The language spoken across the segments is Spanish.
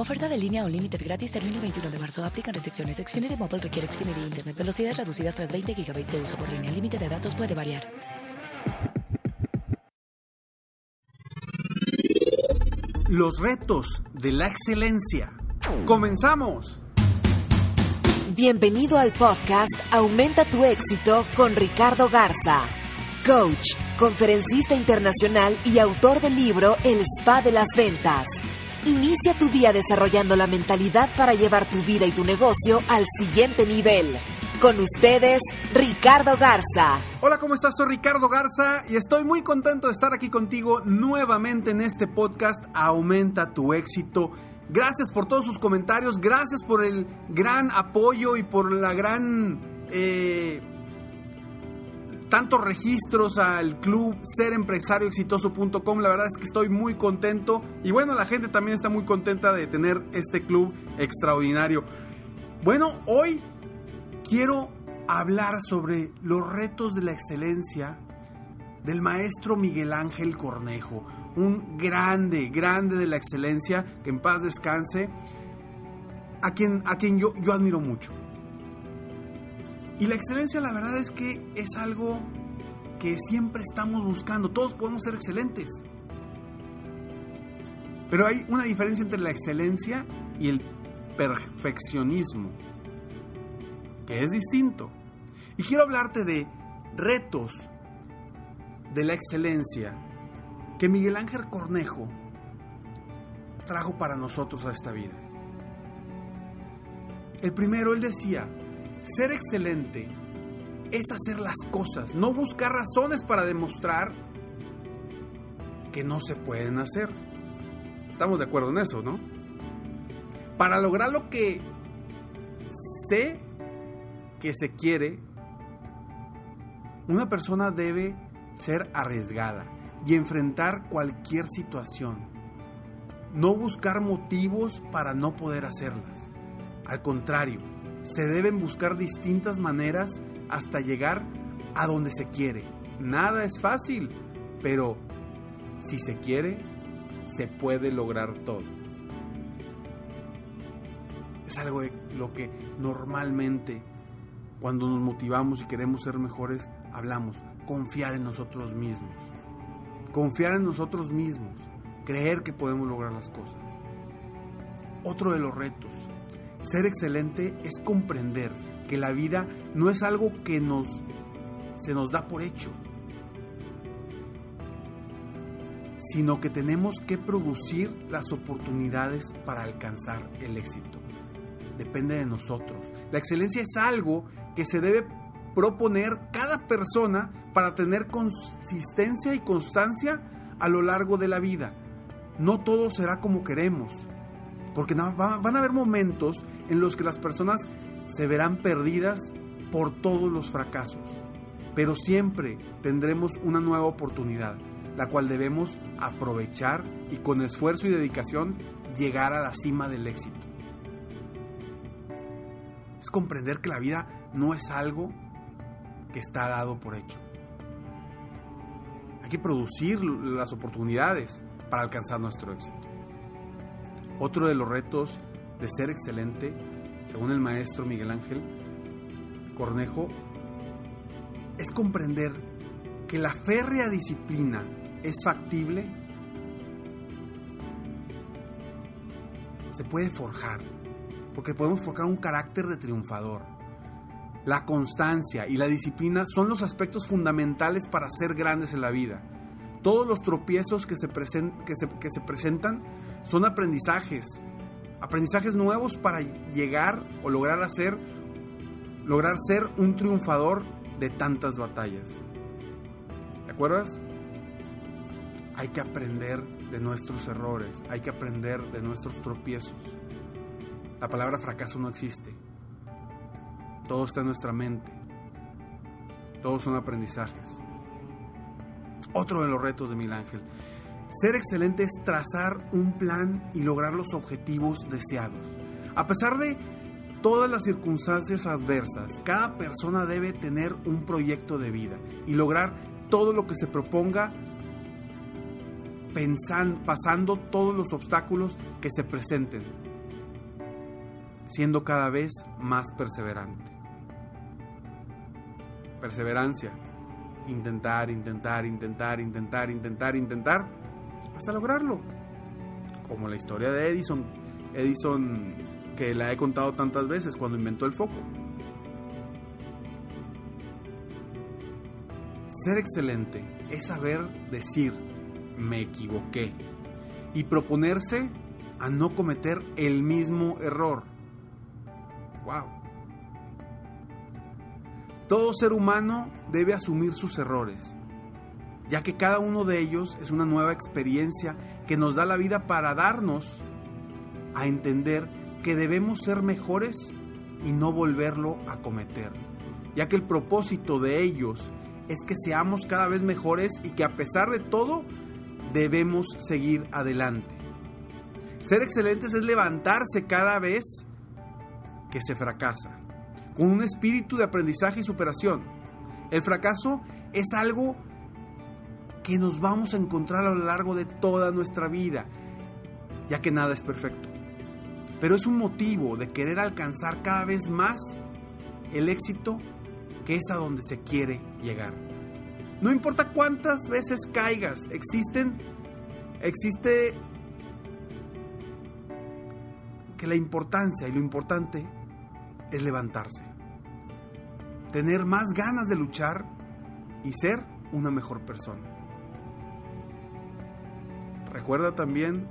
Oferta de línea o límite gratis termina el 21 de marzo. Aplican restricciones. Xfinity Mobile requiere Xfinity Internet. Velocidades reducidas tras 20 GB de uso por línea. El límite de datos puede variar. Los retos de la excelencia. ¡Comenzamos! Bienvenido al podcast Aumenta tu éxito con Ricardo Garza, coach, conferencista internacional y autor del libro El Spa de las Ventas. Inicia tu día desarrollando la mentalidad para llevar tu vida y tu negocio al siguiente nivel. Con ustedes, Ricardo Garza. Hola, ¿cómo estás? Soy Ricardo Garza y estoy muy contento de estar aquí contigo nuevamente en este podcast Aumenta tu éxito. Gracias por todos sus comentarios, gracias por el gran apoyo y por la gran... Eh, tantos registros al club serempresarioexitoso.com. La verdad es que estoy muy contento. Y bueno, la gente también está muy contenta de tener este club extraordinario. Bueno, hoy quiero hablar sobre los retos de la excelencia del maestro Miguel Ángel Cornejo. Un grande, grande de la excelencia, que en paz descanse, a quien, a quien yo, yo admiro mucho. Y la excelencia la verdad es que es algo que siempre estamos buscando. Todos podemos ser excelentes. Pero hay una diferencia entre la excelencia y el perfeccionismo, que es distinto. Y quiero hablarte de retos de la excelencia que Miguel Ángel Cornejo trajo para nosotros a esta vida. El primero, él decía, ser excelente es hacer las cosas, no buscar razones para demostrar que no se pueden hacer. Estamos de acuerdo en eso, ¿no? Para lograr lo que sé que se quiere, una persona debe ser arriesgada y enfrentar cualquier situación. No buscar motivos para no poder hacerlas. Al contrario, se deben buscar distintas maneras hasta llegar a donde se quiere. Nada es fácil, pero si se quiere, se puede lograr todo. Es algo de lo que normalmente cuando nos motivamos y queremos ser mejores, hablamos. Confiar en nosotros mismos. Confiar en nosotros mismos. Creer que podemos lograr las cosas. Otro de los retos ser excelente es comprender que la vida no es algo que nos se nos da por hecho, sino que tenemos que producir las oportunidades para alcanzar el éxito. Depende de nosotros. La excelencia es algo que se debe proponer cada persona para tener consistencia y constancia a lo largo de la vida. No todo será como queremos, porque van a haber momentos en los que las personas se verán perdidas por todos los fracasos. Pero siempre tendremos una nueva oportunidad, la cual debemos aprovechar y con esfuerzo y dedicación llegar a la cima del éxito. Es comprender que la vida no es algo que está dado por hecho. Hay que producir las oportunidades para alcanzar nuestro éxito. Otro de los retos de ser excelente, según el maestro Miguel Ángel Cornejo, es comprender que la férrea disciplina es factible, se puede forjar, porque podemos forjar un carácter de triunfador. la constancia y la disciplina son los aspectos fundamentales para ser grandes en la vida. Todos los tropiezos que se, presentan son aprendizajes, aprendizajes nuevos para llegar o lograr hacer, lograr ser un triunfador de tantas batallas. ¿Te acuerdas? Hay que aprender de nuestros errores, hay que aprender de nuestros tropiezos. La palabra fracaso no existe. Todo está en nuestra mente. Todos son aprendizajes. Otro de los retos de Mil Ángel. Ser excelente es trazar un plan y lograr los objetivos deseados. A pesar de todas las circunstancias adversas, cada persona debe tener un proyecto de vida y lograr todo lo que se proponga pasando todos los obstáculos que se presenten, siendo cada vez más perseverante. Perseverancia, intentar, intentar, intentar, intentar, intentar, intentar, hasta lograrlo. Como la historia de Edison, Edison que la he contado tantas veces cuando inventó el foco. Ser excelente es saber decir me equivoqué y proponerse a no cometer el mismo error. Wow. Todo ser humano debe asumir sus errores, ya que cada uno de ellos es una nueva experiencia que nos da la vida para darnos a entender que debemos ser mejores y no volverlo a cometer, ya que el propósito de ellos es que seamos cada vez mejores y que a pesar de todo debemos seguir adelante. Ser excelentes es levantarse cada vez que se fracasa, con un espíritu de aprendizaje y superación. El fracaso es algo que nos vamos a encontrar a lo largo de toda nuestra vida, ya que nada es perfecto. Pero es un motivo de querer alcanzar cada vez más el éxito que es a donde se quiere llegar. No importa cuántas veces caigas, existen, existe que la importancia y lo importante es levantarse. Tener más ganas de luchar y ser una mejor persona. Recuerda también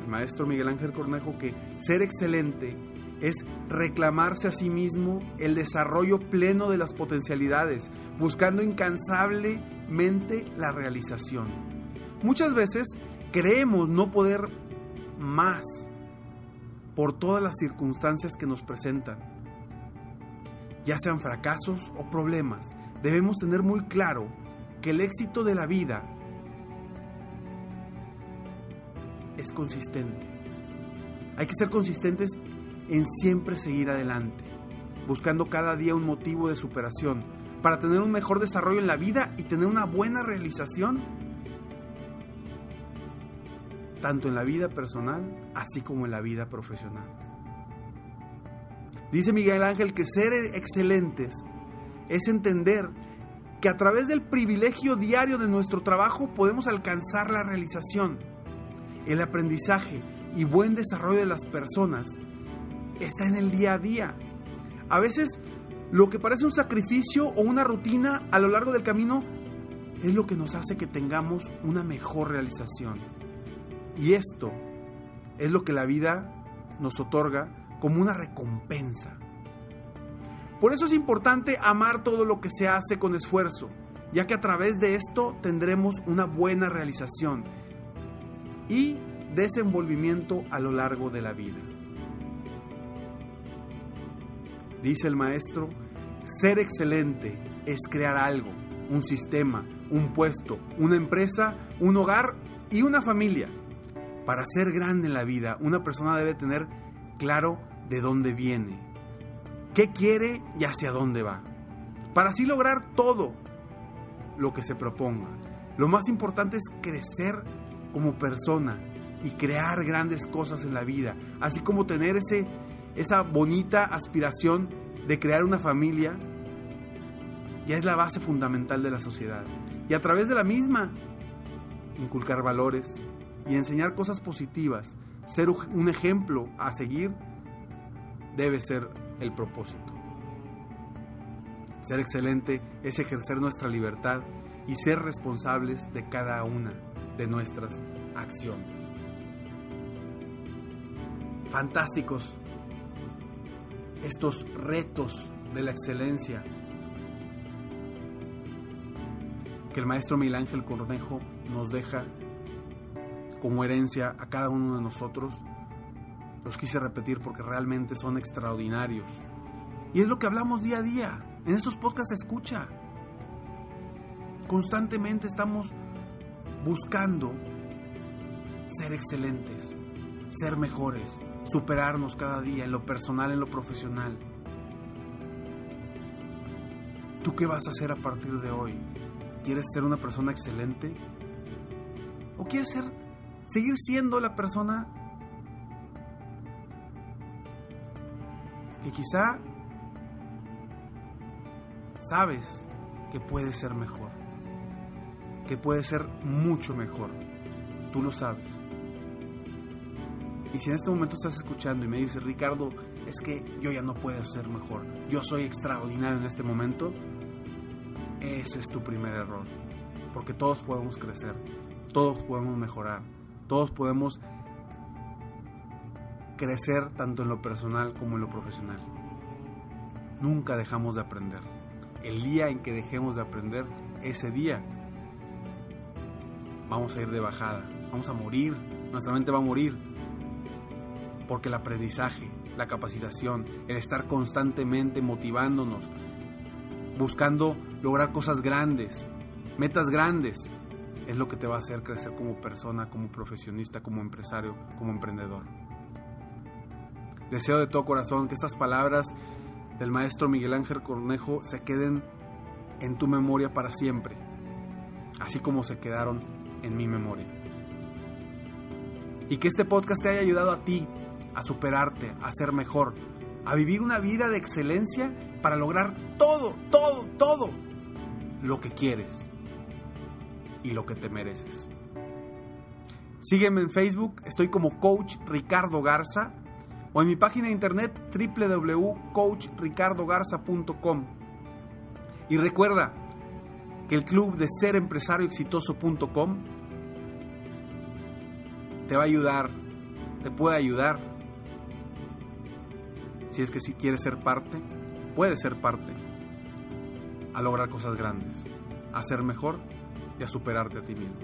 el maestro Miguel Ángel Cornejo que ser excelente es reclamarse a sí mismo el desarrollo pleno de las potencialidades, buscando incansablemente la realización. Muchas veces creemos no poder más por todas las circunstancias que nos presentan, ya sean fracasos o problemas. Debemos tener muy claro que el éxito de la vida es consistente. Hay que ser consistentes en siempre seguir adelante, buscando cada día un motivo de superación para tener un mejor desarrollo en la vida y tener una buena realización, tanto en la vida personal así como en la vida profesional. Dice Miguel Ángel que ser excelentes es entender que a través del privilegio diario de nuestro trabajo podemos alcanzar la realización, el aprendizaje y buen desarrollo de las personas está en el día a día. A veces lo que parece un sacrificio o una rutina a lo largo del camino es lo que nos hace que tengamos una mejor realización. Y esto es lo que la vida nos otorga como una recompensa. Por eso es importante amar todo lo que se hace con esfuerzo, ya que a través de esto tendremos una buena realización y desenvolvimiento a lo largo de la vida. Dice el maestro, ser excelente es crear algo, un sistema, un puesto, una empresa, un hogar y una familia. Para ser grande en la vida, una persona debe tener claro de dónde viene, qué quiere y hacia dónde va. Para así lograr todo lo que se proponga. Lo más importante es crecer como persona y crear grandes cosas en la vida, así como tener ese esa bonita aspiración de crear una familia, ya es la base fundamental de la sociedad. Y a través de la misma, inculcar valores y enseñar cosas positivas, ser un ejemplo a seguir, debe ser el propósito. Ser excelente es ejercer nuestra libertad y ser responsables de cada una de nuestras acciones. Fantásticos estos retos de la excelencia que el maestro Miguel Ángel Cornejo nos deja como herencia a cada uno de nosotros, los quise repetir porque realmente son extraordinarios. Y es lo que hablamos día a día. En estos podcasts escucha. Constantemente estamos buscando ser excelentes, ser mejores, superarnos cada día en lo personal, en lo profesional. ¿Tú qué vas a hacer a partir de hoy? ¿Quieres ser una persona excelente? ¿O quieres ser, seguir siendo la persona que quizá sabes que puede ser mejor? Que puede ser mucho mejor. Tú lo sabes. Y si en este momento estás escuchando y me dices, Ricardo, es que yo ya no puedo ser mejor, yo soy extraordinario en este momento, ese es tu primer error. Porque todos podemos crecer, todos podemos mejorar, todos podemos crecer tanto en lo personal como en lo profesional. Nunca dejamos de aprender. El día en que dejemos de aprender, ese día vamos a ir de bajada, vamos a morir, nuestra mente va a morir, porque el aprendizaje, la capacitación, el estar constantemente motivándonos, buscando lograr cosas grandes, metas grandes, es lo que te va a hacer crecer como persona, como profesionista, como empresario, como emprendedor. Deseo de todo corazón que estas palabras del maestro Miguel Ángel Cornejo se queden en tu memoria para siempre, así como se quedaron en mi memoria. Y que este podcast te haya ayudado a ti a superarte, a ser mejor, a vivir una vida de excelencia para lograr todo, todo, todo lo que quieres y lo que te mereces. Sígueme en Facebook, estoy como Coach Ricardo Garza o en mi página de internet www.coachricardogarza.com. Y recuerda que el club de serempresarioexitoso.com te va a ayudar, te puede ayudar si es que si quieres ser parte, puedes ser parte, a lograr cosas grandes, a ser mejor y a superarte a ti mismo.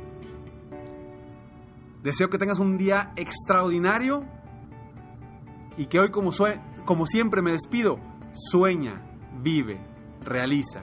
Deseo que tengas un día extraordinario y que hoy como, como siempre me despido, sueña, vive, realiza.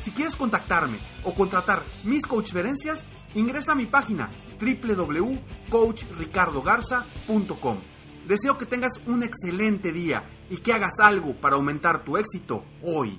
Si quieres contactarme o contratar mis coachferencias, ingresa a mi página www.coachricardogarza.com. Deseo que tengas un excelente día y que hagas algo para aumentar tu éxito hoy.